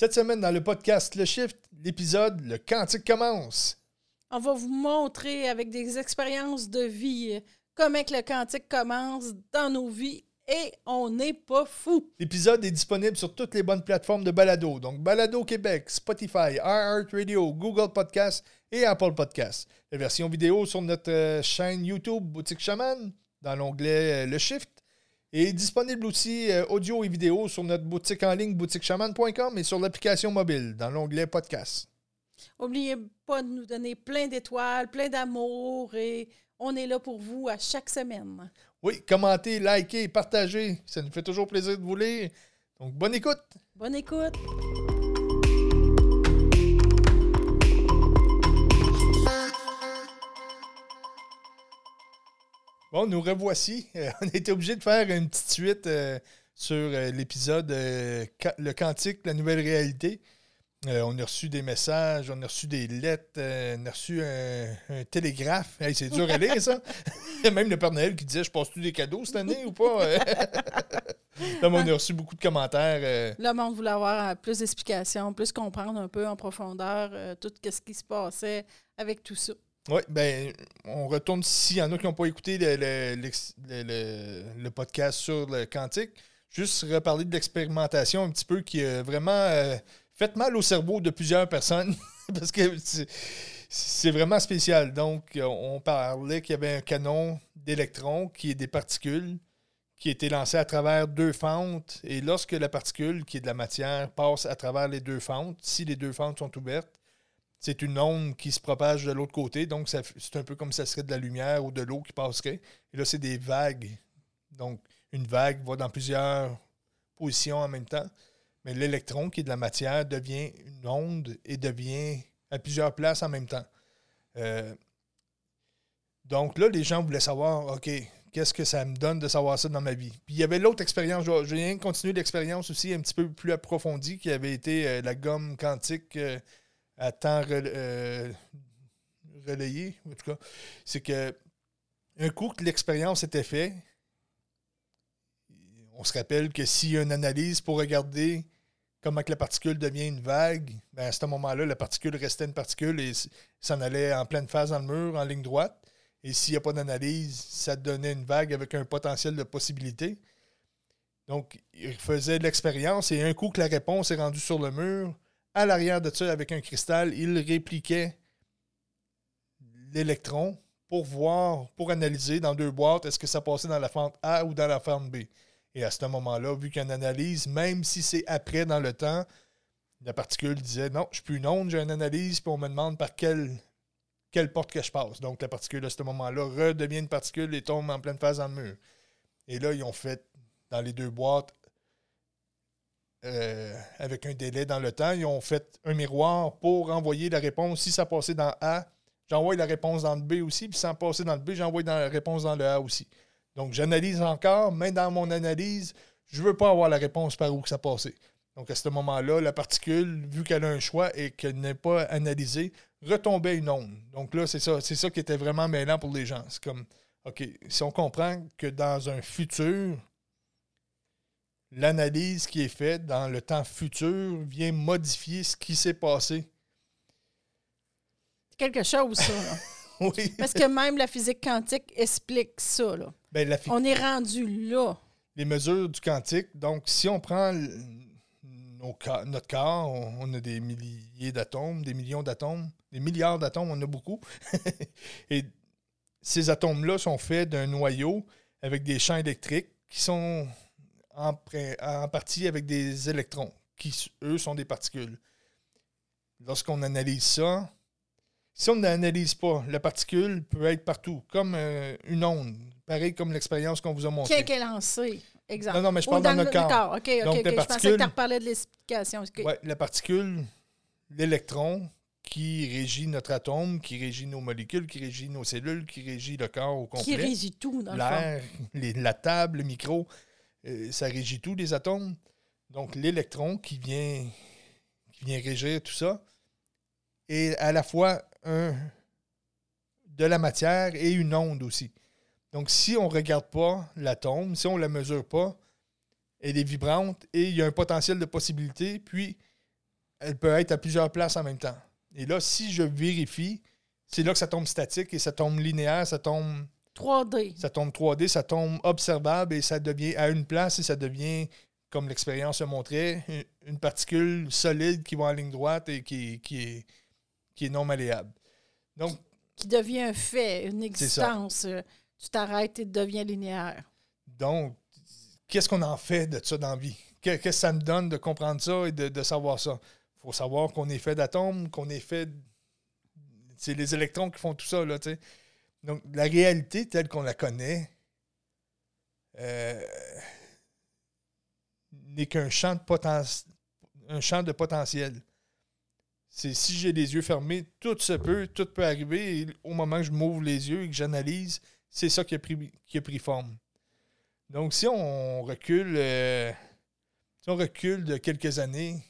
Cette semaine, dans le podcast Le Shift, l'épisode Le Quantique commence. On va vous montrer avec des expériences de vie euh, comment que le quantique commence dans nos vies et on n'est pas fou. L'épisode est disponible sur toutes les bonnes plateformes de balado, donc Balado Québec, Spotify, iHeartRadio, Google Podcasts et Apple Podcasts. La version vidéo sur notre euh, chaîne YouTube Boutique Chaman, dans l'onglet euh, Le Shift, est disponible aussi euh, audio et vidéo sur notre boutique en ligne boutiquechaman.com et sur l'application mobile, dans l'onglet Podcast. N'oubliez pas de nous donner plein d'étoiles, plein d'amour et on est là pour vous à chaque semaine. Oui, commentez, likez, partagez. Ça nous fait toujours plaisir de vous lire. Donc, bonne écoute. Bonne écoute. Bon, nous revoici. Euh, on été obligé de faire une petite suite euh, sur euh, l'épisode euh, Le Quantique, la nouvelle réalité. On a reçu des messages, on a reçu des lettres, on a reçu un, télégraphe. Hey, c'est dur à lire, ça. Même le Père Noël qui disait Je passe-tu des cadeaux cette année ou pas on a reçu beaucoup de commentaires. Là, on voulait avoir plus d'explications, plus comprendre un peu en profondeur tout ce qui se passait avec tout ça. Oui, ben, on retourne s'il y en a qui n'ont pas écouté le, le- podcast sur le quantique. Juste reparler de l'expérimentation un petit peu qui a vraiment euh, fait mal au cerveau de plusieurs personnes parce que c'est- vraiment spécial. Donc, on parlait qu'il y avait un canon d'électrons qui est des particules qui été lancé à travers deux fentes. Et lorsque la particule, qui est de la matière, passe à travers les deux fentes, si les deux fentes sont ouvertes, c'est une onde qui se propage de l'autre côté. Donc, c'est un peu comme ça serait de la lumière ou de l'eau qui passerait. Et là, c'est des vagues. Donc, une vague va dans plusieurs positions en même temps. Mais l'électron, qui est de la matière, devient une onde et devient à plusieurs places en même temps. Euh, donc là, les gens voulaient savoir, OK, qu'est-ce que ça me donne de savoir ça dans ma vie? Puis il y avait l'autre expérience, je viens de continuer l'expérience aussi un petit peu plus approfondie, qui avait été euh, la gomme quantique euh, à temps euh, relayé, en tout cas. C'est que un coup que l'expérience était faite, on se rappelle que s'il y a une analyse pour regarder comment que la particule devient une vague, ben à ce moment-là, la particule restait une particule et s'en allait en pleine phase dans le mur, en ligne droite. Et s'il n'y a pas d'analyse, ça donnait une vague avec un potentiel de possibilité. Donc, il faisait de l'expérience et un coup que la réponse est rendue sur le mur, à l'arrière de ça, avec un cristal, il répliquait l'électron pour voir, pour analyser dans deux boîtes, est-ce que ça passait dans la fente A ou dans la fente B. Et à ce moment-là, vu une analyse, même si c'est après dans le temps, la particule disait non, je suis plus une onde, j'ai une analyse, puis on me demande par quelle, quelle porte que je passe. Donc la particule à ce moment-là redevient une particule et tombe en pleine phase dans le mur. Et là, ils ont fait dans les deux boîtes euh, avec un délai dans le temps, ils ont fait un miroir pour envoyer la réponse. Si ça passait dans A, j'envoie la réponse dans le B aussi, puis sans passer dans le B, j'envoie la réponse dans le A aussi. Donc, j'analyse encore, mais dans mon analyse, je ne veux pas avoir la réponse par où que ça passait. Donc, à ce moment-là, la particule, vu qu'elle a un choix et qu'elle n'est pas analysée, retombait une onde. Donc là, c'est ça, c'est ça qui était vraiment mêlant pour les gens. C'est comme, OK, si on comprend que dans un futur, l'analyse qui est faite dans le temps futur vient modifier ce qui s'est passé. C'est quelque chose, ça. là. Oui. Parce que même la physique quantique explique ça. Là. Ben, la On est rendu là. les mesures du quantique. Donc, si on prend nos notre corps, on, on a des milliers d'atomes, des millions d'atomes, des milliards d'atomes, on a beaucoup. Et ces atomes-là sont faits d'un noyau avec des champs électriques qui sont en, partie avec des électrons, qui, eux, sont des particules. Lorsqu'on analyse ça, si on n'analyse pas, la particule peut être partout, comme euh, une onde, pareil comme l'expérience qu'on vous a montrée. Qui est lancé? Exemple. Non, non, mais je parle dans notre le corps. OK, OK, Donc, Je pensais que particule- tu reparlais de l'explication. Ouais, la particule, l'électron, qui régit notre atome, qui régit nos molécules, qui régit nos cellules, qui régit le corps au complet. Qui régit tout, dans le fond. L'air, la table, le micro, euh, ça régit tout, les atomes. Donc, l'électron qui vient, qui vient régir tout ça est à la fois de la matière et une onde aussi. Donc, si on ne regarde pas l'atome, si on ne la mesure pas, elle est vibrante et il y a un potentiel de possibilité. Puis, elle peut être à plusieurs places en même temps. Et là, si je vérifie, c'est là que ça tombe statique et ça tombe linéaire, ça tombe 3D. ça tombe 3D, ça tombe observable et ça devient à une place et ça devient, comme l'expérience le montrait, une- particule solide qui va en ligne droite et qui, qui, est, qui est non malléable. Donc, Qui devient un fait, une existence. Tu t'arrêtes et devient linéaire. donc qu'est-ce qu'on en fait de ça dans la vie? Que- Qu'est-ce que ça me donne de comprendre ça et de, de savoir ça? Il faut savoir qu'on est fait d'atomes, qu'on est fait. C'est les électrons qui font tout ça, là, tu sais. Donc, la réalité telle qu'on la connaît euh, n'est qu'un champ de potentiel. C'est si j'ai les yeux fermés, tout se peut, tout peut arriver. Et au moment que je m'ouvre les yeux et que j'analyse, c'est ça qui a pris, qui a pris forme. Donc, si on recule, euh, si on recule de quelques années,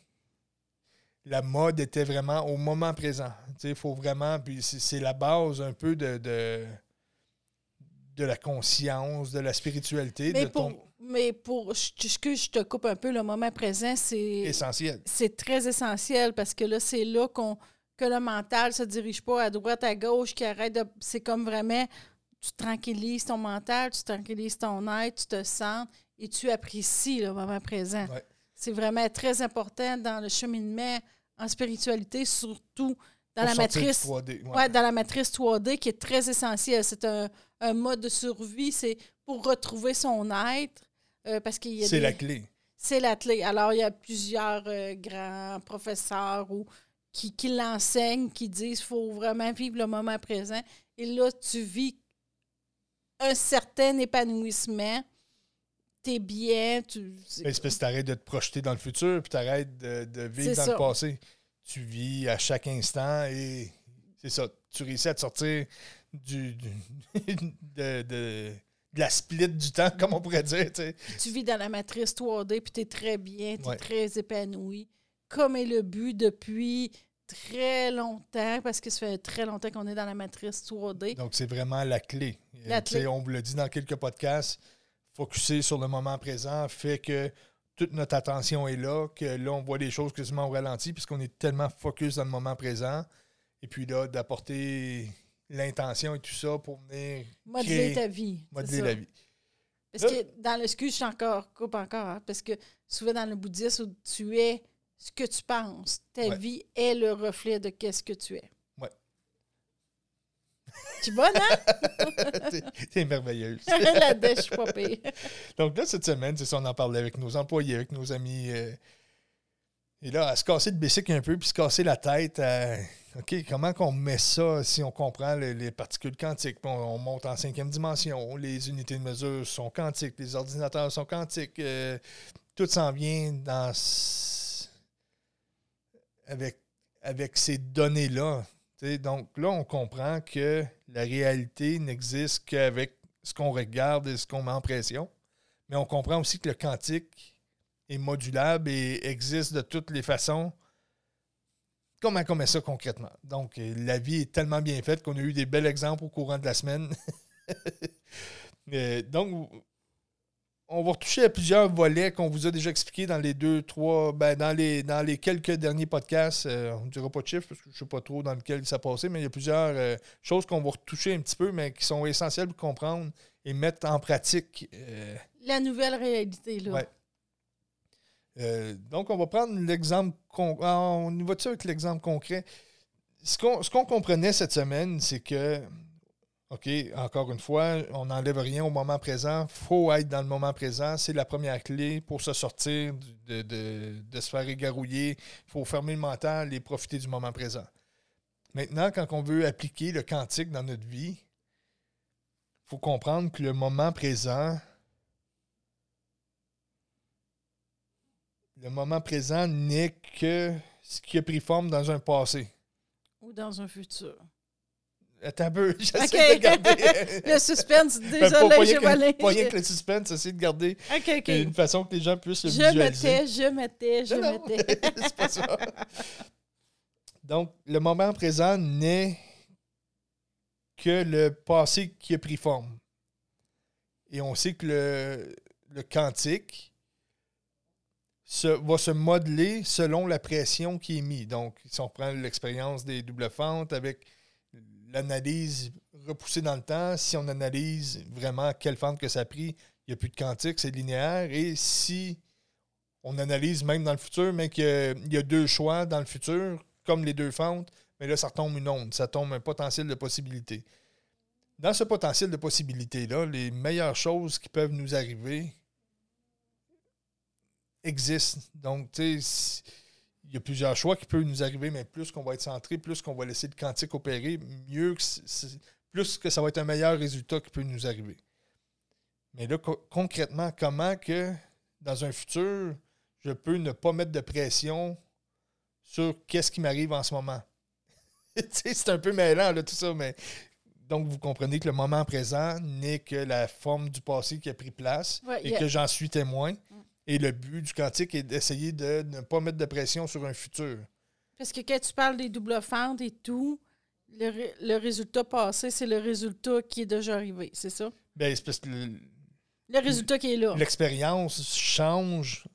la mode était vraiment au moment présent. Il faut vraiment, puis c'est la base un peu de, de, de la conscience, de la spiritualité, Mais de pour, ton mais pour je- je- que je te coupe un peu, le moment présent, c'est essentiel. c'est très essentiel parce que là, c'est là qu'on que le mental se dirige pas à droite, à gauche, qui arrête de. C'est comme vraiment tu tranquillises ton mental, tu tranquillises ton être, tu te sens et tu apprécies le moment présent. Ouais. C'est vraiment très important dans le cheminement en spiritualité, surtout dans Pour la matrice. 3D, ouais. Ouais, dans la matrice 3D qui est très essentielle. C'est un, un mode de survie, c'est pour retrouver son être. euh, parce qu'il C'est des- la clé. c'est la clé. Alors, il y a plusieurs euh, grands professeurs ou qui, qui l'enseignent, qui disent qu'il faut vraiment vivre le moment présent. Et là, tu vis un certain épanouissement. T'es bien. Tu, Mais c'est parce que t'arrêtes de te projeter dans le futur, puis t'arrêtes de, de vivre dans ça. le passé. Tu vis à chaque instant et c'est ça. Tu réussis à te sortir du, du- de, de- de la split du temps, comme on pourrait dire. tu vis dans la matrice 3D, puis tu es très bien, tu es Ouais. très épanoui. Comme est le but depuis très longtemps, parce que ça fait très longtemps qu'on est dans la matrice 3D. Donc, c'est vraiment la clé. La clé. On vous l'a dit dans quelques podcasts, focuser sur le moment présent fait que toute notre attention est là, que là, on voit les choses quasiment au ralenti, puisqu'on est tellement focus dans le moment présent. Et puis là, d'apporter l'intention et tout ça pour venir Modeler créer, ta vie. modeler la vie. Parce que dans le excuse, je suis encore, coupe encore, hein, parce que souvent dans le bouddhisme, tu es ce que tu penses. Ta Ouais. vie est le reflet de qu'est-ce que tu es. Tu es bonne, hein? T'es- merveilleuse. La dèche, je suis pas pire. Donc là, cette semaine, c'est ça, on en parlait avec nos employés, avec nos amis. euh, et là, à se casser le bicycle un peu, puis se casser la tête à OK, comment qu'on met ça si on comprend les, les particules quantiques? On, on monte en cinquième dimension, les unités de mesure sont quantiques, les ordinateurs sont quantiques, euh, tout s'en vient dans avec, avec ces données-là. Donc là, on comprend que la réalité n'existe qu'avec ce qu'on regarde et ce qu'on met en pression. Mais on comprend aussi que le quantique est modulable et existe de toutes les façons. Comment on met ça concrètement? Donc, euh, la vie est tellement bien faite qu'on a eu des bels exemples au courant de la semaine. Euh, donc, on va retoucher à plusieurs volets qu'on vous a déjà expliqués dans les deux, trois, ben, dans, les, dans les quelques derniers podcasts. Euh, on ne dira pas de chiffres parce que je ne sais pas trop dans lequel ça passait, mais il y a plusieurs euh, choses qu'on va retoucher un petit peu, mais qui sont essentielles pour comprendre et mettre en pratique. euh, La nouvelle réalité, là. Ouais. donc, on va prendre l'exemple. con- ah, On y va-tu avec l'exemple concret? Ce qu'on ce qu'on comprenait cette semaine, c'est que, OK, encore une fois, on n'enlève rien au moment présent. Il faut être dans le moment présent. C'est la première clé pour se sortir, de, de- de se faire égarouiller. Il faut fermer le mental et profiter du moment présent. Maintenant, quand on veut appliquer le quantique dans notre vie, il faut comprendre que le moment présent, le moment présent n'est que ce qui a pris forme dans un passé. Ou dans un futur. Attends un peu, j'essaie de garder. le suspense, pas- désolé, que- volé. Pas rien que le suspense, essayer de garder une façon que les gens puissent le Je visualiser. mettais, je mettais, je Non, non, mettais. c'est pas ça. Donc, le moment présent n'est que le passé qui a pris forme. Et on sait que le, le quantique se, va se modeler selon la pression qui est mise. Donc, si on prend l'expérience des doubles fentes avec l'analyse repoussée dans le temps, si on analyse vraiment quelle fente que ça a pris, il n'y a plus de quantique, c'est linéaire. Et si on analyse même dans le futur, mais qu'il y a deux choix dans le futur, comme les deux fentes, mais là, ça retombe une onde, ça tombe un potentiel de possibilités. Dans ce potentiel de possibilités-là, les meilleures choses qui peuvent nous arriver existent. Donc, tu sais, il y a plusieurs choix qui peuvent nous arriver, mais plus qu'on va être centré, plus qu'on va laisser le quantique opérer, mieux que plus que ça va être un meilleur résultat qui peut nous arriver. Mais là, concrètement, comment que dans un futur, je peux ne pas mettre de pression sur qu'est-ce qui m'arrive en ce moment? c'est un peu mêlant, là, tout ça, mais donc vous comprenez que le moment présent n'est que la forme du passé qui a pris place et que j'en suis témoin. Mm. Et le but du quantique est d'essayer de ne pas mettre de pression sur un futur. Parce que quand tu parles des doubles fentes et tout, le, résultat passé, c'est le résultat qui est déjà arrivé, c'est ça? Bien, c'est parce que le, le résultat qui est là. L'expérience change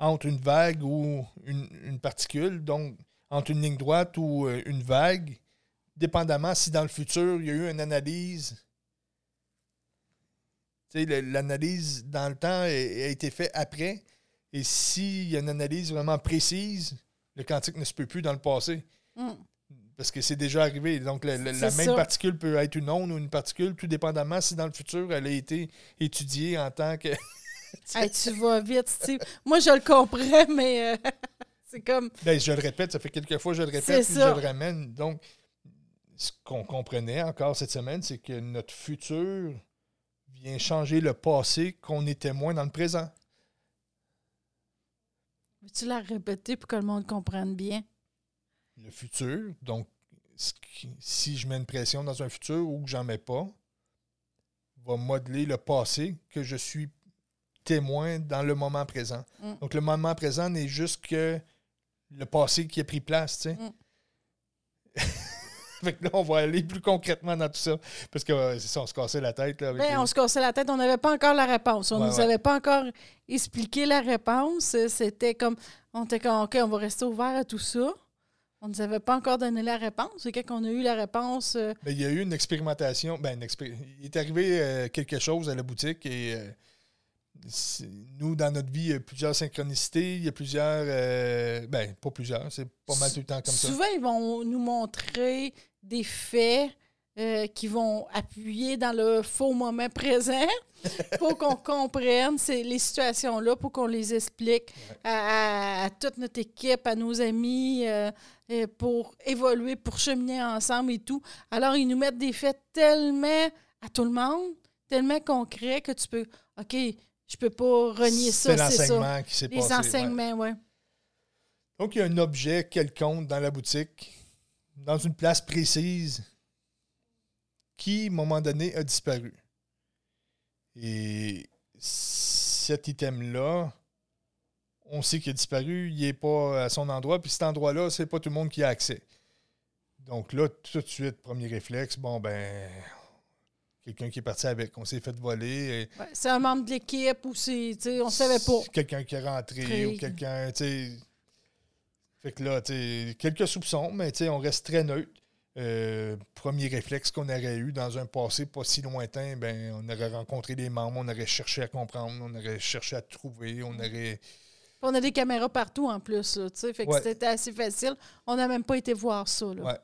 entre une vague ou une, particule, donc entre une ligne droite ou euh, une vague, dépendamment si dans le futur il y a eu une analyse l'analyse dans le temps a, été faite après. Et s'il y a une analyse vraiment précise, le quantique ne se peut plus dans le passé. Hmm. Parce que c'est déjà arrivé. Donc, la, même particule peut être une onde ou une particule, tout dépendamment si dans le futur, elle a été étudiée en tant que. tu vas vite, Steve. Moi, je le comprends, mais euh, c'est comme. Ben, je le répète, ça fait quelques fois que je le répète, puis je le ramène. Donc, ce qu'on comprenait encore cette semaine, c'est que notre futur vient changer le passé qu'on est témoin dans le présent. Veux-tu la répéter pour que le monde comprenne bien? Le futur, donc si je mets une pression dans un futur ou que j'en mets pas, va modeler le passé que je suis témoin dans le moment présent. Mm. Donc le moment présent n'est juste que le passé qui a pris place, tu sais. Mm. fait que là, on va aller plus concrètement dans tout ça. Parce que euh, c'est ça, on se cassait la tête. Là, ben, On se cassait la tête, on n'avait pas encore la réponse. On ne nous avait pas encore expliqué la réponse. C'était comme, on était comme, OK, on va rester ouvert à tout ça. On ne nous avait pas encore donné la réponse. Et quand on a eu la réponse. Euh, ben, il y a eu une expérimentation. Ben, Il est arrivé euh, quelque chose à la boutique et nous, dans notre vie, il y a plusieurs synchronicités, il y a plusieurs. ben, pas plusieurs, c'est pas mal tout le temps comme ça. Souvent, ils vont nous montrer des faits euh, qui vont appuyer dans le faux moment présent pour qu'on comprenne ces, les situations-là, pour qu'on les explique à, toute notre équipe, à nos amis, euh, pour évoluer, pour cheminer ensemble et tout. Alors, ils nous mettent des faits tellement à tout le monde, tellement concrets que tu peux, OK, je peux pas renier ça. C'est l'enseignement qui s'est passé. Les enseignements, oui. Ouais. Donc, il y a un objet quelconque dans la boutique dans une place précise qui, à un moment donné, a disparu. Et cet item-là, on sait qu'il a disparu, il n'est pas à son endroit, puis cet endroit-là, c'est pas tout le monde qui a accès. Donc là, tout de suite, premier réflexe, bon, ben, quelqu'un qui est parti avec, on s'est fait voler. c'est un membre de l'équipe ou c'est, on savait pas. Quelqu'un qui est rentré ou quelqu'un, tu sais fait que là, quelques soupçons, mais on reste très neutre. Euh, premier réflexe qu'on aurait eu dans un passé pas si lointain, ben, on aurait rencontré des membres, on aurait cherché à comprendre, on aurait cherché à trouver, on aurait. On a des caméras partout en plus, fait que c'était assez facile. On n'a même pas été voir ça. Là.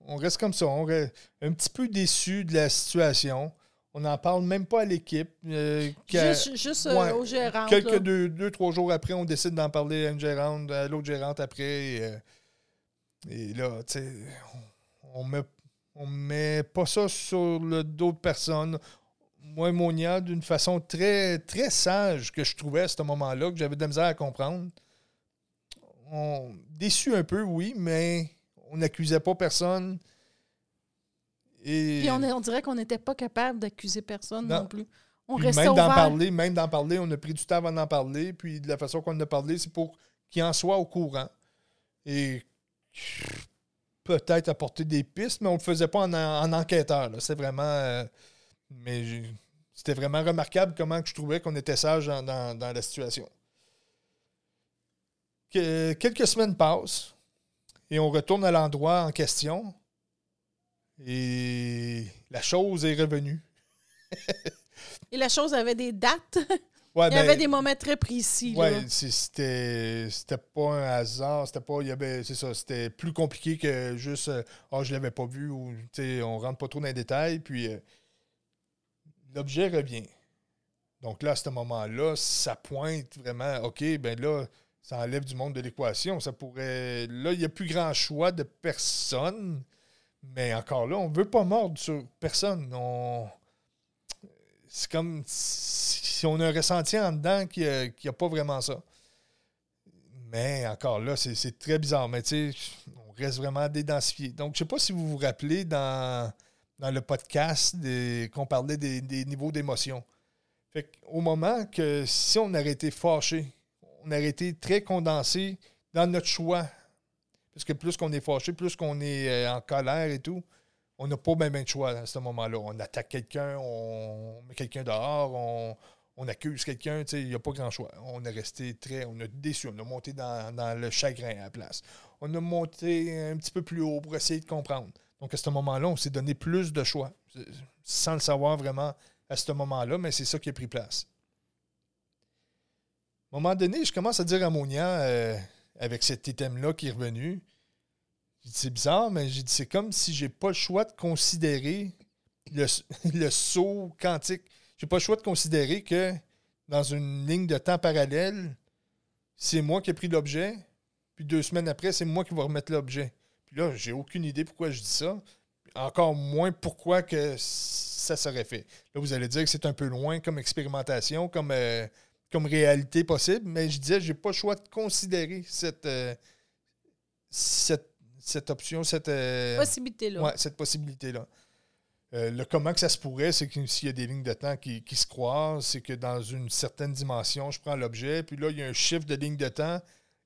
On reste comme ça, on reste un petit peu déçu de la situation. On n'en parle même pas à l'équipe. Euh, juste, euh, au gérant. Quelques deux, trois jours après, on décide d'en parler à une gérante, à l'autre gérante après. Et, euh, là, tu sais, on met, on met pas ça sur le dos de personne. Moi et Monia, d'une façon très, très sage que je trouvais à ce moment-là, que j'avais de la misère à comprendre. On, déçu un peu, oui, mais on n'accusait pas personne. Puis on, dirait qu'on n'était pas capable d'accuser personne non, plus. On restait même d'en parler, même d'en parler, on a pris du temps avant d'en parler. Puis de la façon qu'on en a parlé, c'est pour qu'il en soit au courant. Et peut-être apporter des pistes, mais on ne le faisait pas en, enquêteur. C'est vraiment. Euh, mais c'était vraiment remarquable comment je trouvais qu'on était sage dans, dans, la situation. quelques semaines passent et on retourne à l'endroit en question et la chose est revenue. et la chose avait des dates? il y avait ben, des moments très précis. Oui, c'était, pas un hasard. C'était pas. Il y avait, c'est ça, c'était plus compliqué que juste oh, je l'avais pas vu ou on rentre pas trop dans les détails. Puis euh, l'objet revient. Donc là, à ce moment-là, ça pointe vraiment, OK, ben là, ça enlève du monde de l'équation. Ça pourrait. Là, il n'y a plus grand choix de personne. Mais encore là, on ne veut pas mordre sur personne. On... C'est comme si on a un ressenti en dedans qu'il n'y a, pas vraiment ça. Mais encore là, c'est très bizarre. Mais tu sais, on reste vraiment dédensifié. Donc, je ne sais pas si vous vous rappelez dans, dans le podcast qu'on parlait des, niveaux d'émotion. Fait au moment que si on aurait été fâché, on aurait été très condensé dans notre choix parce que plus qu'on est fâché, plus qu'on est euh, en colère et tout, on n'a pas même de choix à ce moment-là. On attaque quelqu'un, on met quelqu'un dehors, on, accuse quelqu'un, il n'y a pas grand choix. On est resté très, on a déçu, on a monté dans, le chagrin à la place. On a monté un petit peu plus haut pour essayer de comprendre. Donc à ce moment-là, on s'est donné plus de choix, sans le savoir vraiment à ce moment-là, mais c'est ça qui a pris place. À un moment donné, je commence à dire à Monia, euh, avec cet item-là qui est revenu. C'est bizarre, mais c'est comme si j'ai pas le choix de considérer le, le saut quantique. J'ai pas le choix de considérer que dans une ligne de temps parallèle, c'est moi qui ai pris l'objet, puis deux semaines après, c'est moi qui vais remettre l'objet. Puis là, j'ai aucune idée pourquoi je dis ça. Encore moins pourquoi que ça serait fait. Là, vous allez dire que c'est un peu loin comme expérimentation, comme euh, comme réalité possible, mais je disais, j'ai pas le choix de considérer cette, euh, cette, option, cette euh, possibilité-là. Ouais, cette possibilité-là. Euh, le comment que ça se pourrait, c'est que s'il y a des lignes de temps qui, se croisent, c'est que dans une certaine dimension, je prends l'objet, puis là, il y a un chiffre de ligne de temps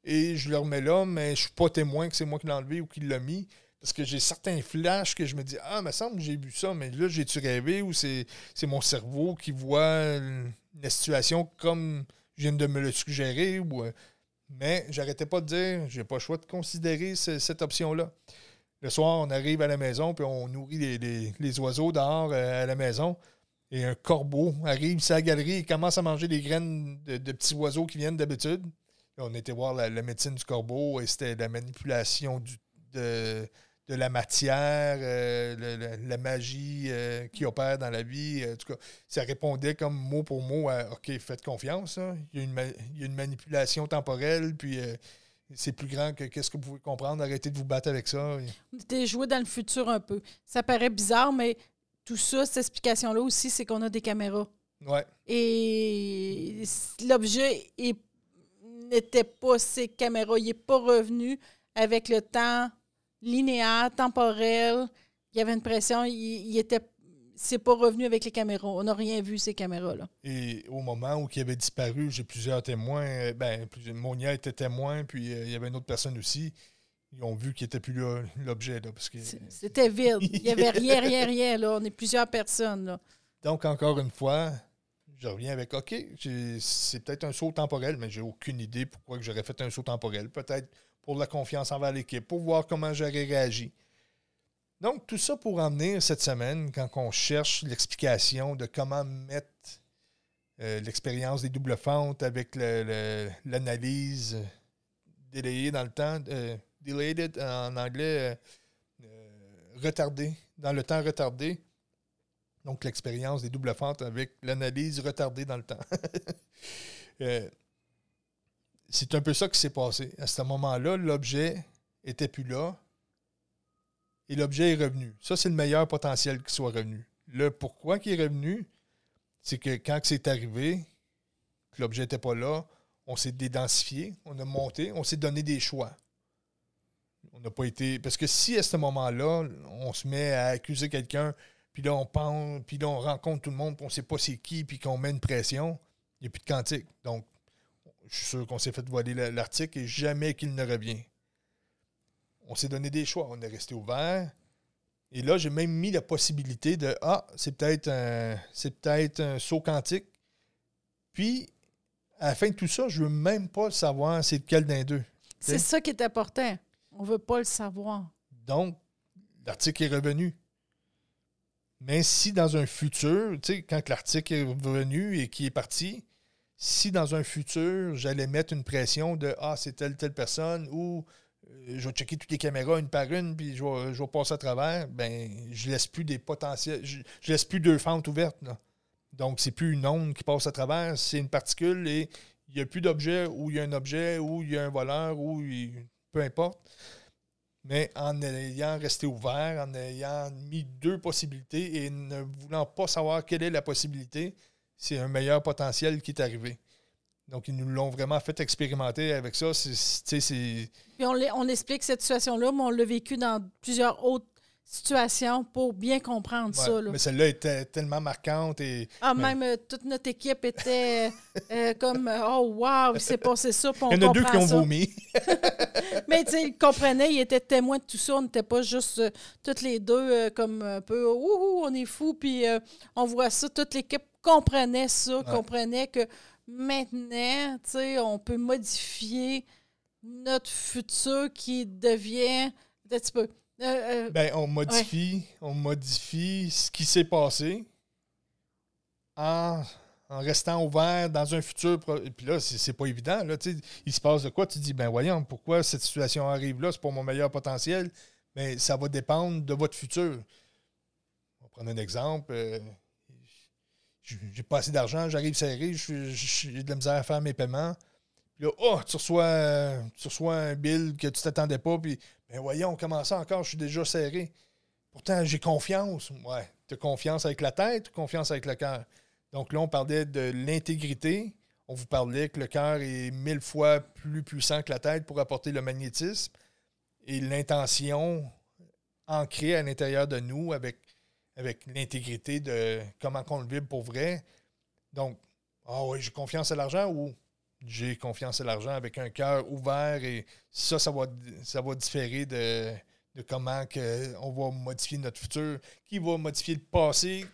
et je le remets là, mais je ne suis pas témoin que c'est moi qui l'ai enlevé ou qui l'a mis. Parce que j'ai certains flashs que je me dis Ah, il me semble que j'ai vu ça, mais là, j'ai-tu rêvé ou c'est mon cerveau qui voit la situation comme je viens de me le suggérer. Ou, euh, mais j'arrêtais pas de dire, j'ai pas le choix de considérer cette option-là. Le soir, on arrive à la maison, puis on nourrit les, oiseaux dehors euh, à la maison. Et un corbeau arrive sur la galerie et commence à manger des graines de, petits oiseaux qui viennent d'habitude. On était voir la, médecine du corbeau et c'était la manipulation du, de, de la matière, euh, la magie euh, qui opère dans la vie. Euh, en tout cas, ça répondait comme mot pour mot à OK, faites confiance. Il, y a une manipulation temporelle, puis c'est plus grand que qu'est-ce que vous pouvez comprendre. Arrêtez de vous battre avec ça. On était joué dans le futur un peu. Ça paraît bizarre, mais tout ça, cette explication-là aussi, c'est qu'on a des caméras. Ouais. Et l'objet n'était pas ces caméras. Il n'est pas revenu avec le temps linéaire, temporel. Il y avait une pression. Il, était. C'est pas revenu avec les caméras. On n'a rien vu, ces caméras-là. Et au moment où il avait disparu, j'ai plusieurs témoins. Euh, ben, Monia était témoin, puis euh, il y avait une autre personne aussi. Ils ont vu qu'il n'était plus là, l'objet. Là, parce que... C'était vide. Il n'y avait rien, rien, rien. Là. On est plusieurs personnes. Là. Donc, encore une fois, je reviens avec OK, c'est peut-être un saut temporel, mais j'ai aucune idée pourquoi j'aurais fait un saut temporel. Peut-être pour la confiance envers l'équipe, pour voir comment j'aurais réagi. Donc, tout ça pour emmener cette semaine, quand on cherche l'explication de comment mettre euh, l'expérience des doubles fentes avec l'analyse délayée dans le temps, euh, delayed en anglais, euh, retardé, dans le temps retardé. Donc, l'expérience des doubles fentes avec l'analyse retardée dans le temps. c'est un peu ça qui s'est passé. À ce moment-là, l'objet était plus là et l'objet est revenu. Ça, c'est le meilleur potentiel qu'il soit revenu. Le pourquoi qu'il est revenu, c'est que quand c'est arrivé, que l'objet n'était pas là, on s'est dédensifié, on a monté, on s'est donné des choix. On n'a pas été. Parce que si à ce moment-là, on se met à accuser quelqu'un, puis là, on pense, puis là, on rencontre tout le monde, puis on ne sait pas c'est qui, puis qu'on met une pression, il n'y a plus de quantique. Donc, je suis sûr qu'on s'est fait voler l'article et jamais qu'il ne revient. On s'est donné des choix. On est resté ouvert. Et là, j'ai même mis la possibilité de Ah, c'est peut-être un, c'est peut-être un saut quantique. Puis, à la fin de tout ça, je ne veux même pas savoir c'est lequel d'un deux. C'est ça qui est important. On ne veut pas le savoir. Donc, l'article est revenu. Mais si dans un futur, tu sais, quand l'article est revenu et qui est parti, si dans un futur, j'allais mettre une pression de Ah, c'est telle, telle personne ou euh, je vais checker toutes les caméras une par une, puis je vais, passer à travers, ben je laisse plus des potentiels. Je, laisse plus deux fentes ouvertes. Là. Donc, c'est plus une onde qui passe à travers, c'est une particule et il n'y a plus d'objet ou il y a un objet ou il y a un voleur ou peu importe. Mais en ayant resté ouvert, en ayant mis deux possibilités et ne voulant pas savoir quelle est la possibilité, c'est un meilleur potentiel qui est arrivé. Donc, ils nous l'ont vraiment fait expérimenter avec ça. Puis on, on, explique cette situation-là, mais on l'a vécu dans plusieurs autres situations pour bien comprendre ça. Mais celle-là était tellement marquante. Et, ah, même euh, toute notre équipe était euh, comme Oh, wow, il s'est passé ça. Il y en a deux qui ont vomi. mais tu sais, ils comprenaient, ils étaient témoins de tout ça. On n'était pas juste euh, toutes les deux comme un peu Ouh, on est fous, puis on voit ça. Toute l'équipe comprenait ça, comprenait que maintenant, tu sais, on peut modifier notre futur qui devient un petit peu. Euh, euh, ben, on modifie, on modifie ce qui s'est passé en, restant ouvert dans un futur. Puis là, c'est pas évident. Là, il se passe de quoi? Tu dis, ben voyons, pourquoi cette situation arrive là? C'est pour mon meilleur potentiel. Mais ça va dépendre de votre futur. On va prendre un exemple. Euh, j'ai pas assez d'argent, j'arrive serré, j'ai de la misère à faire mes paiements. Puis là, oh, tu reçois, un bill que tu t'attendais pas, puis ben voyons, comment ça encore, je suis déjà serré. Pourtant, j'ai confiance. Ouais. Tu as confiance avec la tête confiance avec le cœur? Donc là, on parlait de l'intégrité. On vous parlait que le cœur est mille fois plus puissant que la tête pour apporter le magnétisme. Et l'intention ancrée à l'intérieur de nous avec avec l'intégrité de comment on le vibre pour vrai. Donc, ah oui, j'ai confiance à l'argent ou j'ai confiance à l'argent avec un cœur ouvert et ça, ça va, ça va différer de, comment que on va modifier notre futur, qui va modifier le passé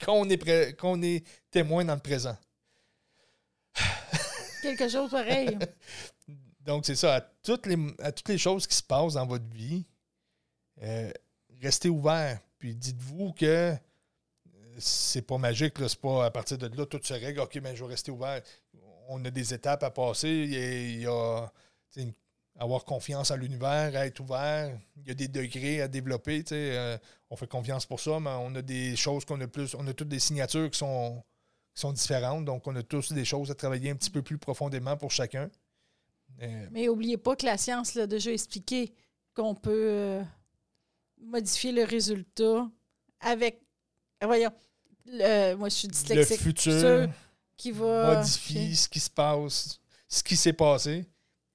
quand on est, qu'on est témoin dans le présent. Quelque chose pareil. Donc, c'est ça. À toutes, les, à toutes les choses qui se passent dans votre vie, euh, restez ouvert. Puis dites-vous que euh, c'est pas magique, c'est pas à partir de là, tout se règle. OK, mais je vais rester ouvert. On a des étapes à passer. Il y a, avoir confiance à l'univers, être ouvert. Il y a des degrés à développer. Euh, on fait confiance pour ça, mais on a des choses qu'on a plus. On a toutes des signatures qui sont, sont différentes. Donc, on a tous des choses à travailler un petit peu plus profondément pour chacun. Euh, mais n'oubliez pas que la science l'a déjà expliqué qu'on peut modifier le résultat avec. Voyons, moi je suis dyslexique. Le futur qui va modifier ce qui se passe, ce qui s'est passé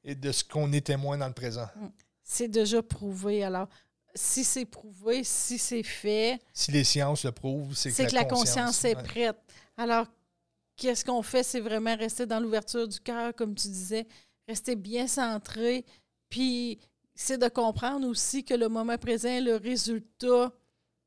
et de ce qu'on est témoin dans le présent. Mm. C'est déjà prouvé. Alors, si c'est prouvé, si c'est fait. Si les sciences le prouvent, c'est que, la, que la conscience, est prête. Alors, qu'est-ce qu'on fait? C'est vraiment rester dans l'ouverture du cœur, comme tu disais, rester bien centré, puis c'est de comprendre aussi que le moment présent le résultat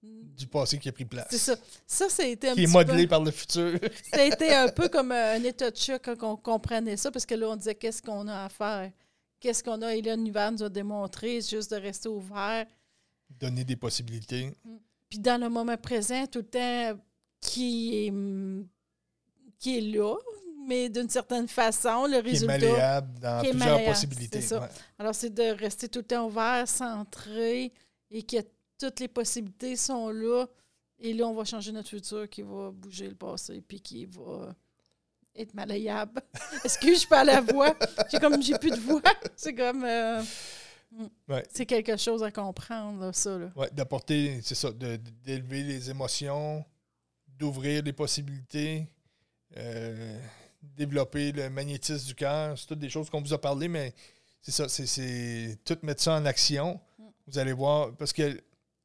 du passé qui a pris place. C'est ça. Ça, ça a été un Qui est modelé par le futur. ça a été un peu comme un état de choc quand on comprenait ça, parce que là, on disait qu'est-ce qu'on a à faire? Qu'est-ce qu'on a, et là, l'univers nous a démontré, juste de rester ouvert. Donner des possibilités. Puis dans le moment présent, tout le temps qui est, qui est là, mais d'une certaine façon, le résultat. Qui est malléable dans plusieurs possibilités. Alors, c'est de rester tout le temps ouvert, centré et que toutes les possibilités sont là. Et là, on va changer notre futur qui va bouger le passé puis qui va être malléable. Est-ce que je parle la voix? J'ai comme j'ai plus de voix. C'est comme euh, c'est quelque chose à comprendre, ça. Oui, d'apporter, c'est ça, d'élever les émotions, d'ouvrir les possibilités. Euh, développer le magnétisme du cœur. C'est toutes des choses qu'on vous a parlé, mais c'est ça, c'est tout mettre ça en action. Vous allez voir, parce que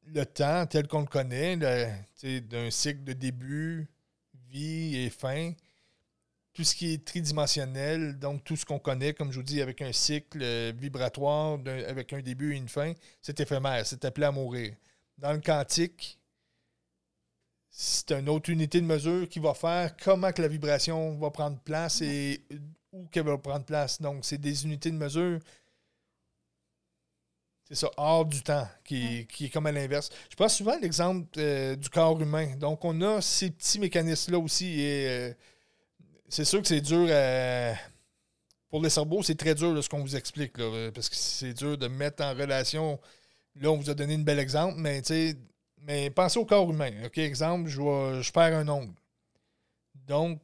le temps tel qu'on le connaît, d'un cycle de début, vie et fin, tout ce qui est tridimensionnel, donc tout ce qu'on connaît, comme je vous dis, avec un cycle euh, vibratoire, avec un début et une fin, c'est éphémère, c'est appelé à mourir. Dans le quantique, c'est une autre unité de mesure qui va faire comment que la vibration va prendre place et où qu'elle va prendre place. Donc, c'est des unités de mesure, c'est ça, hors du temps, qui, est comme à l'inverse. Je prends souvent l'exemple euh, du corps humain. Donc, on a ces petits mécanismes-là aussi. Et euh, c'est sûr que c'est dur Pour le cerveau, c'est très dur ce qu'on vous explique, parce que c'est dur de mettre en relation. Là, on vous a donné un bel exemple, mais tu sais mais pensez au corps humain. OK, exemple, je, je perds un ongle. Donc,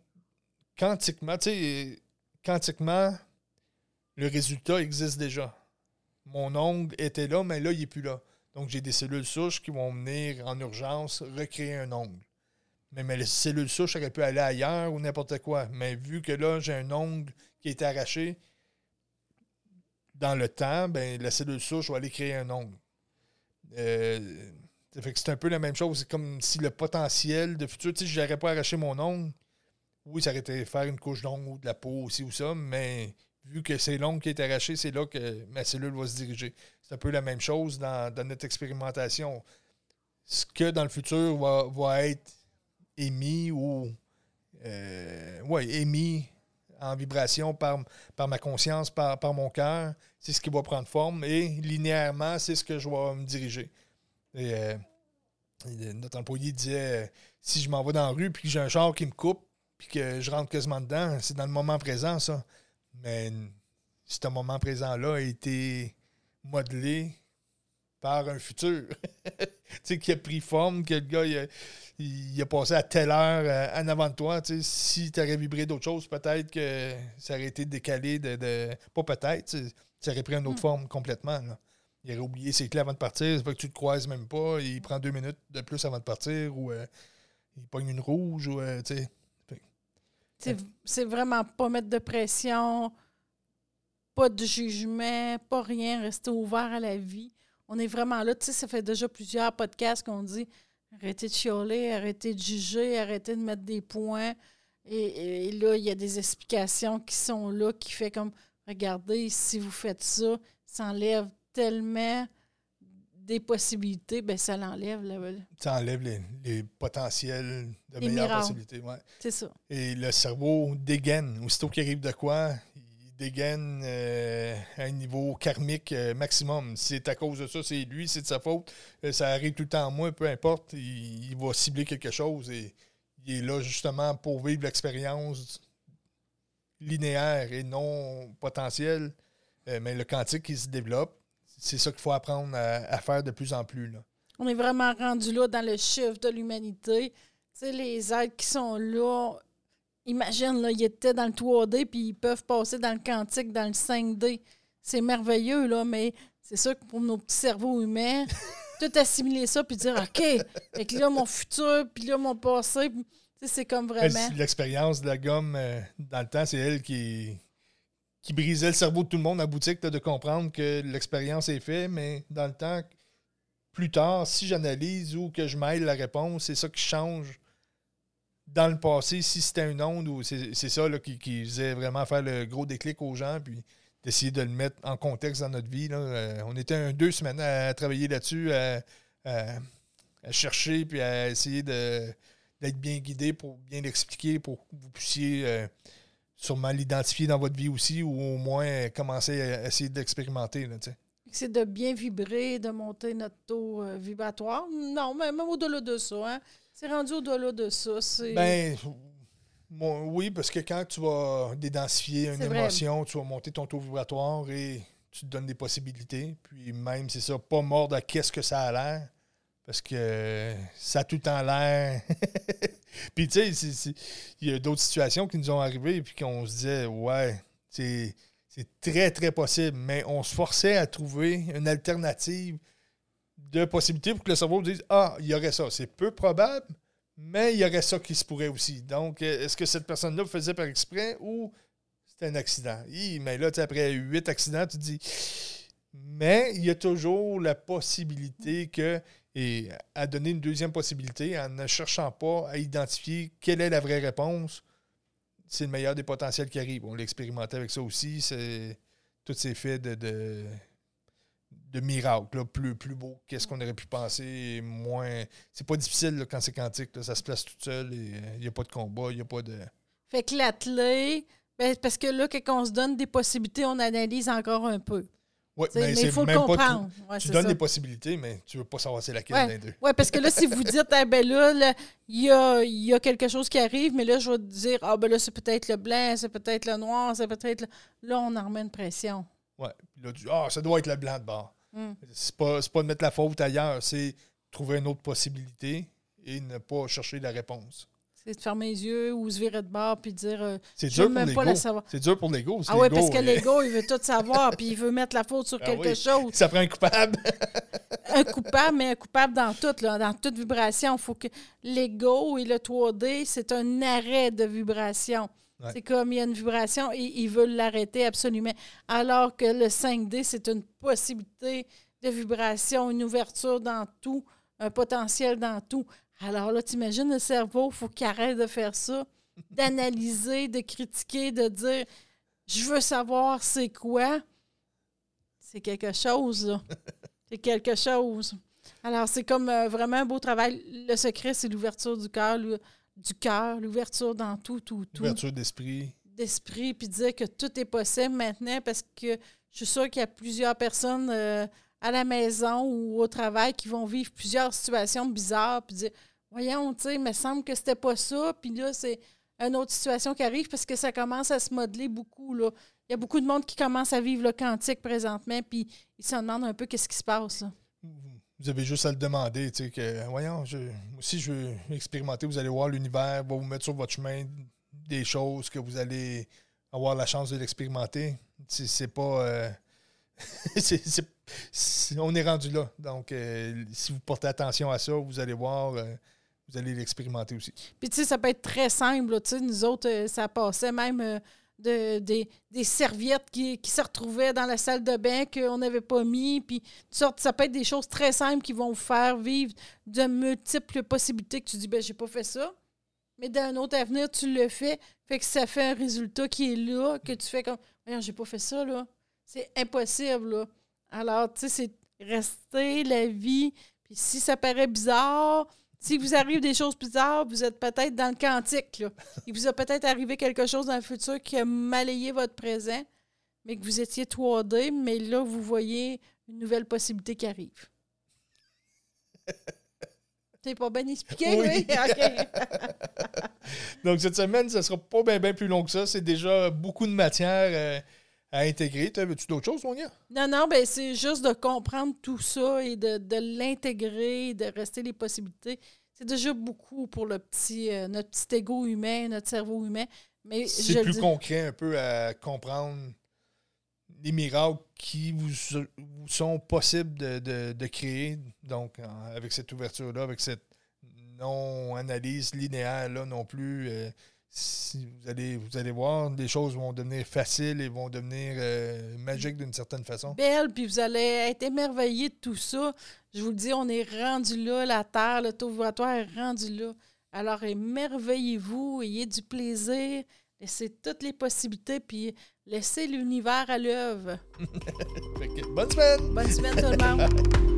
quantiquement, tu sais, quantiquement, le résultat existe déjà. Mon ongle était là, mais là, il n'est plus là. Donc, j'ai des cellules souches qui vont venir en urgence recréer un ongle. Mais, mais les cellules souches auraient pu aller ailleurs ou n'importe quoi. Mais vu que là, j'ai un ongle qui a été arraché, dans le temps, ben, la cellule souche va aller créer un ongle. Euh, c'est un peu la même chose. C'est comme si le potentiel de futur, si je n'aurais pas arraché mon ongle, oui, ça aurait été faire une couche d'ongle ou de la peau aussi ou ça, mais vu que c'est l'ongle qui est arraché, c'est là que ma cellule va se diriger. C'est un peu la même chose dans, notre expérimentation. Ce que dans le futur va, être émis ou euh, ouais, émis en vibration par, par ma conscience, par, par mon cœur, c'est ce qui va prendre forme et linéairement, c'est ce que je vais me diriger. Et, euh, notre employé disait euh, si je m'en vais dans la rue puis que j'ai un char qui me coupe puis que je rentre quasiment dedans, c'est dans le moment présent, ça. Mais ce moment présent-là a été modelé par un futur. tu sais, qui a pris forme, que le gars, il a, passé à telle heure euh, en avant de toi. Tu sais, si tu aurais vibré d'autres choses, peut-être que ça aurait été décalé de. pas peut-être, ça aurait pris une autre hmm. forme complètement. Là il aurait oublié ses clés avant de partir, c'est pas que tu te croises même pas, il prend deux minutes de plus avant de partir, ou euh, il pogne une rouge, ou euh. C'est vraiment pas mettre de pression, pas de jugement, pas rien, rester ouvert à la vie. On est vraiment là. Tu sais, ça fait déjà plusieurs podcasts qu'on dit arrêtez de chialer, arrêtez de juger, arrêtez de mettre des points. Et, et là, il y a des explications qui sont là qui fait comme regardez, si vous faites ça, ça enlève tellement des possibilités, ben ça l'enlève. Ça enlève les, potentiels de meilleures possibilités. Ouais. C'est ça. Et le cerveau dégaine. Aussitôt qu'il arrive de quoi, il dégaine euh, à un niveau karmique euh, maximum. Si c'est à cause de ça, c'est lui, c'est de sa faute. Euh, ça arrive tout le temps à moi, peu importe. Il, va cibler quelque chose et il est là justement pour vivre l'expérience linéaire et non potentielle. mais le quantique qui se développe, c'est ça qu'il faut apprendre à, faire de plus en plus. Là. On est vraiment rendu là dans le chiffre de l'humanité. Tu sais, les êtres qui sont là, imagine, là, ils étaient dans le 3D puis ils peuvent passer dans le quantique, dans le 5D. C'est merveilleux, là, mais c'est ça que pour nos petits cerveaux humains, tout assimiler ça puis dire OK, et que là, mon futur, puis là, mon passé, c'est comme vraiment. L'expérience de la gomme euh, dans le temps, c'est elle qui, qui brisait le cerveau de tout le monde à boutique de comprendre que l'expérience est faite, mais dans le temps, plus tard, si j'analyse ou que je mêle la réponse, c'est ça qui change dans le passé, si c'était une onde ou c'est ça là, qui, faisait vraiment faire le gros déclic aux gens, puis d'essayer de le mettre en contexte dans notre vie. Euh, on était deux semaines à travailler là-dessus, à, chercher, puis à essayer d'être bien guidé pour bien l'expliquer, pour que vous puissiez euh, sûrement l'identifier dans votre vie aussi ou au moins commencer à essayer d'expérimenter. C'est de bien vibrer, de monter notre taux euh, vibratoire. Non, mais même au-delà de ça. Hein? C'est rendu au-delà de ça. Ben, oui, parce que quand tu vas dédensifier une émotion, tu vas monter ton taux vibratoire et tu te donnes des possibilités. Puis même, c'est ça, pas mordre à qu'est-ce que ça a l'air. Parce que ça a tout temps l'air. puis tu sais, il y a d'autres situations qui nous ont arrivé et qu'on se disait, ouais, c'est très, très possible. Mais on se forçait à trouver une alternative de possibilités pour que le cerveau dise, ah, il y aurait ça. C'est peu probable, mais il y aurait ça qui se pourrait aussi. Donc, est-ce que cette personne-là faisait par exprès ou c'était un accident? mais là, après huit accidents, tu dis. Mais il y a toujours la possibilité que et à donner une deuxième possibilité en ne cherchant pas à identifier quelle est la vraie réponse, c'est le meilleur des potentiels qui arrivent. On l'a expérimenté avec ça aussi. C'est tous ces faits de, de miracles, plus, plus beau qu'est-ce qu'on aurait pu penser, moins... C'est pas difficile quand c'est quantique, ça se place tout seul, et il n'y a pas de combat, il n'y a pas de... Fait que l'athlé, ben, parce que là, quand on se donne des possibilités, on analyse encore un peu. Ouais, T'sais, mais il faut le comprendre. Ouais, tu donnes ça. des possibilités, mais tu veux pas savoir c'est laquelle Ouais. des deux. Oui, parce que là, si vous dites, ah ben là, il y a, y a quelque chose qui arrive, mais là, je vais te dire, ah ben là, c'est peut-être le blanc, c'est peut-être le noir, c'est peut-être. le- Là, on en remet une pression. Puis là, tu ah, ça doit être le blanc de bord. Hmm. C'est pas, c'est pas de mettre la faute ailleurs, c'est trouver une autre possibilité et ne pas chercher la réponse. C'est de fermer les yeux ou se virer de bord puis dire, euh, C'est je dur veux pour même pas l'ego. savoir. C'est dur pour l'ego. Ah oui, parce que l'ego, il veut tout savoir, puis il veut mettre la faute sur Ah quelque oui. chose. Ça prend un coupable. un coupable, mais un coupable dans tout, là, dans toute vibration. faut que l'ego et le 3D, c'est un arrêt de vibration. Ouais. C'est comme il y a une vibration et ils veulent l'arrêter absolument. Alors que le 5D, c'est une possibilité de vibration, une ouverture dans tout, un potentiel dans tout. Alors là, t'imagines le cerveau, il faut qu'il arrête de faire ça, d'analyser, de critiquer, de dire je veux savoir c'est quoi. C'est quelque chose, là. C'est quelque chose. Alors, c'est comme euh, vraiment un beau travail. Le secret, c'est l'ouverture du cœur, du cœur, l'ouverture dans tout, tout, tout, Ouverture d'esprit. d'esprit, puis dire que tout est possible maintenant parce que je suis sûre qu'il y a plusieurs personnes euh, à la maison ou au travail qui vont vivre plusieurs situations bizarres, puis dire Voyons, tu sais, me semble que c'était pas ça, puis là, c'est une autre situation qui arrive parce que ça commence à se modeler beaucoup, là. Il y a beaucoup de monde qui commence à vivre le quantique présentement, puis ils se demandent un peu qu'est-ce qui se passe. Vous avez juste à le demander, tu sais, que, voyons, je, aussi, je veux expérimenter, vous allez voir l'univers, va vous mettre sur votre chemin des choses que vous allez avoir la chance de l'expérimenter. C'est pas... euh, on est rendu là. Donc, euh, si vous portez attention à ça, vous allez voir, euh, vous allez l'expérimenter aussi. Puis, tu sais, ça peut être très simple. Tu sais, nous autres, euh, ça passait même euh, de, des, des serviettes qui, qui se retrouvaient dans la salle de bain qu'on n'avait pas mis. Puis, sortes, ça peut être des choses très simples qui vont vous faire vivre de multiples possibilités que tu dis, ben j'ai pas fait ça. Mais d'un autre avenir, tu le fais. Fait que ça fait un résultat qui est là, que tu fais comme, voyons, j'ai pas fait ça, là. C'est impossible, là. Alors, tu sais, c'est rester la vie. Puis si ça paraît bizarre, si vous arrive des choses bizarres, vous êtes peut-être dans le quantique. Là. Il vous a peut-être arrivé quelque chose dans le futur qui a malayé votre présent, mais que vous étiez 3D, mais là, vous voyez une nouvelle possibilité qui arrive. C'est pas bien expliqué, Oui. Donc, cette semaine, ça sera pas bien plus long que ça. C'est déjà beaucoup de matière euh, à intégrer. T'avais-tu d'autres choses, Sonia? Non, non, ben c'est juste de comprendre tout ça et de, de l'intégrer, de rester les possibilités. C'est déjà beaucoup pour le petit, euh, notre petit ego humain, notre cerveau humain. Mais C'est plus dis- concret un peu à comprendre les miracles qui vous, vous sont possibles de, de- de créer. Donc, avec cette ouverture-là, avec cette non-analyse linéaire-là non plus, euh, si vous, allez, vous allez voir, les choses vont devenir faciles et vont devenir euh, magiques d'une certaine façon. belle, puis vous allez être émerveillé de tout ça. Je vous le dis, on est rendu là, la Terre, le taux vibratoire est rendu là. Alors, émerveillez-vous, ayez du plaisir, laissez toutes les possibilités, puis laissez l'univers à l'œuvre. Bonne semaine! Bonne semaine tout le monde!